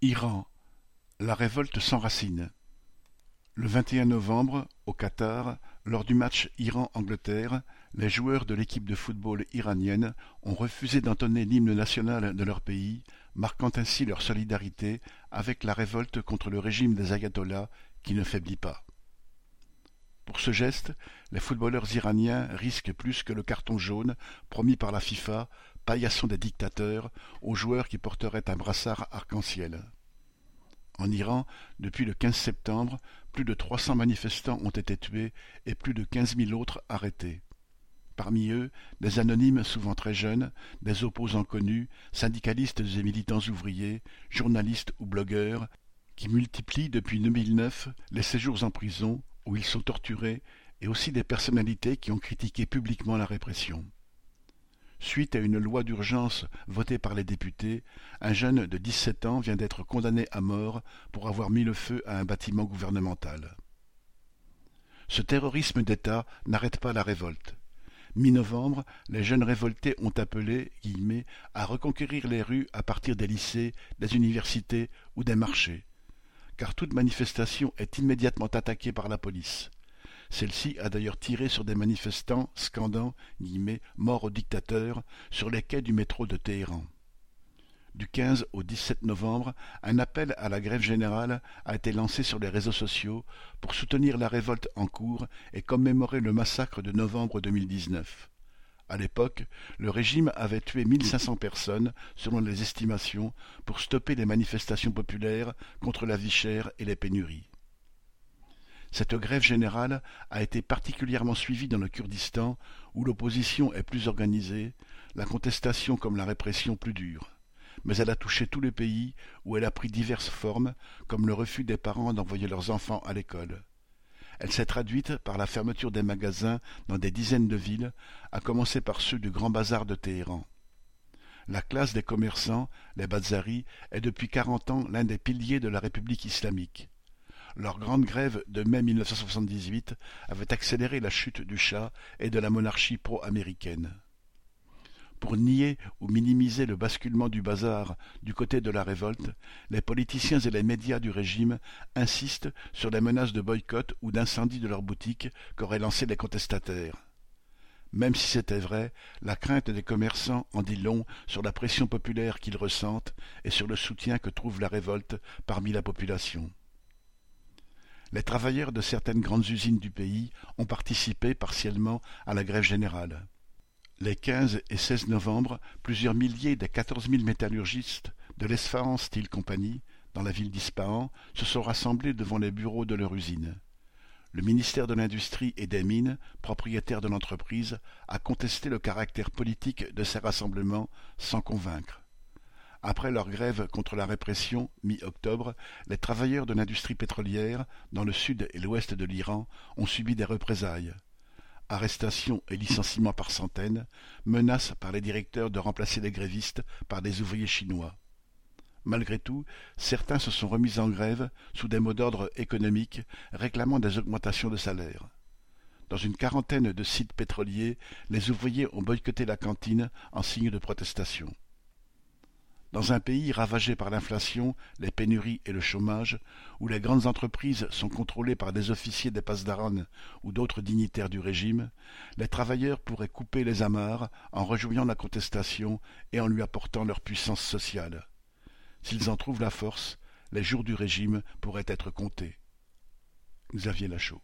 Iran, la révolte s'enracine. Le vingt-et-un novembre, au Qatar, lors du match Iran-Angleterre, les joueurs de l'équipe de football iranienne ont refusé d'entonner l'hymne national de leur pays, marquant ainsi leur solidarité avec la révolte contre le régime des ayatollahs qui ne faiblit pas. Pour ce geste, les footballeurs iraniens risquent plus que le carton jaune promis par la FIFA paillasson des dictateurs aux joueurs qui porteraient un brassard arc-en-ciel. En Iran, depuis le 15 septembre, plus de 300 manifestants ont été tués et plus de 15 000 autres arrêtés. Parmi eux, des anonymes souvent très jeunes, des opposants connus, syndicalistes et militants ouvriers, journalistes ou blogueurs, qui multiplient depuis 2009 les séjours en prison où ils sont torturés et aussi des personnalités qui ont critiqué publiquement la répression. Suite à une loi d'urgence votée par les députés, un jeune de dix-sept ans vient d'être condamné à mort pour avoir mis le feu à un bâtiment gouvernemental. Ce terrorisme d'État n'arrête pas la révolte. Mi-novembre, les jeunes révoltés ont appelé guillemets, à reconquérir les rues à partir des lycées, des universités ou des marchés, car toute manifestation est immédiatement attaquée par la police. Celle-ci a d'ailleurs tiré sur des manifestants scandant « mort au dictateur » sur les quais du métro de Téhéran. Du 15 au 17 novembre, un appel à la grève générale a été lancé sur les réseaux sociaux pour soutenir la révolte en cours et commémorer le massacre de novembre 2019. À l'époque, le régime avait tué 1500 personnes, selon les estimations, pour stopper les manifestations populaires contre la vie chère et les pénuries. Cette grève générale a été particulièrement suivie dans le Kurdistan, où l'opposition est plus organisée, la contestation comme la répression plus dure. Mais elle a touché tous les pays, où elle a pris diverses formes, comme le refus des parents d'envoyer leurs enfants à l'école. Elle s'est traduite par la fermeture des magasins dans des dizaines de villes, à commencer par ceux du Grand Bazar de Téhéran. La classe des commerçants, les Bazaris, est depuis quarante ans l'un des piliers de la République islamique. Leur grande grève de mai 1978 avait accéléré la chute du Shah et de la monarchie pro-américaine. Pour nier ou minimiser le basculement du bazar du côté de la révolte, les politiciens et les médias du régime insistent sur les menaces de boycott ou d'incendie de leurs boutiques qu'auraient lancées les contestataires. Même si c'était vrai, la crainte des commerçants en dit long sur la pression populaire qu'ils ressentent et sur le soutien que trouve la révolte parmi la population. Les travailleurs de certaines grandes usines du pays ont participé partiellement à la grève générale. Les 15 et 16 novembre, plusieurs milliers des quatorze mille métallurgistes de l'Esfahan Steel Company, dans la ville d'Ispahan, se sont rassemblés devant les bureaux de leur usine. Le ministère de l'Industrie et des Mines, propriétaire de l'entreprise, a contesté le caractère politique de ces rassemblements sans convaincre. Après leur grève contre la répression, mi-octobre, les travailleurs de l'industrie pétrolière, dans le sud et l'ouest de l'Iran, ont subi des représailles. Arrestations et licenciements par centaines, menaces par les directeurs de remplacer les grévistes par des ouvriers chinois. Malgré tout, certains se sont remis en grève sous des mots d'ordre économiques réclamant des augmentations de salaire. Dans une quarantaine de sites pétroliers, les ouvriers ont boycotté la cantine en signe de protestation. Dans un pays ravagé par l'inflation, les pénuries et le chômage, où les grandes entreprises sont contrôlées par des officiers des Pasdaran ou d'autres dignitaires du régime, les travailleurs pourraient couper les amarres en rejoignant la contestation et en lui apportant leur puissance sociale. S'ils en trouvent la force, les jours du régime pourraient être comptés. Xavier Lachaud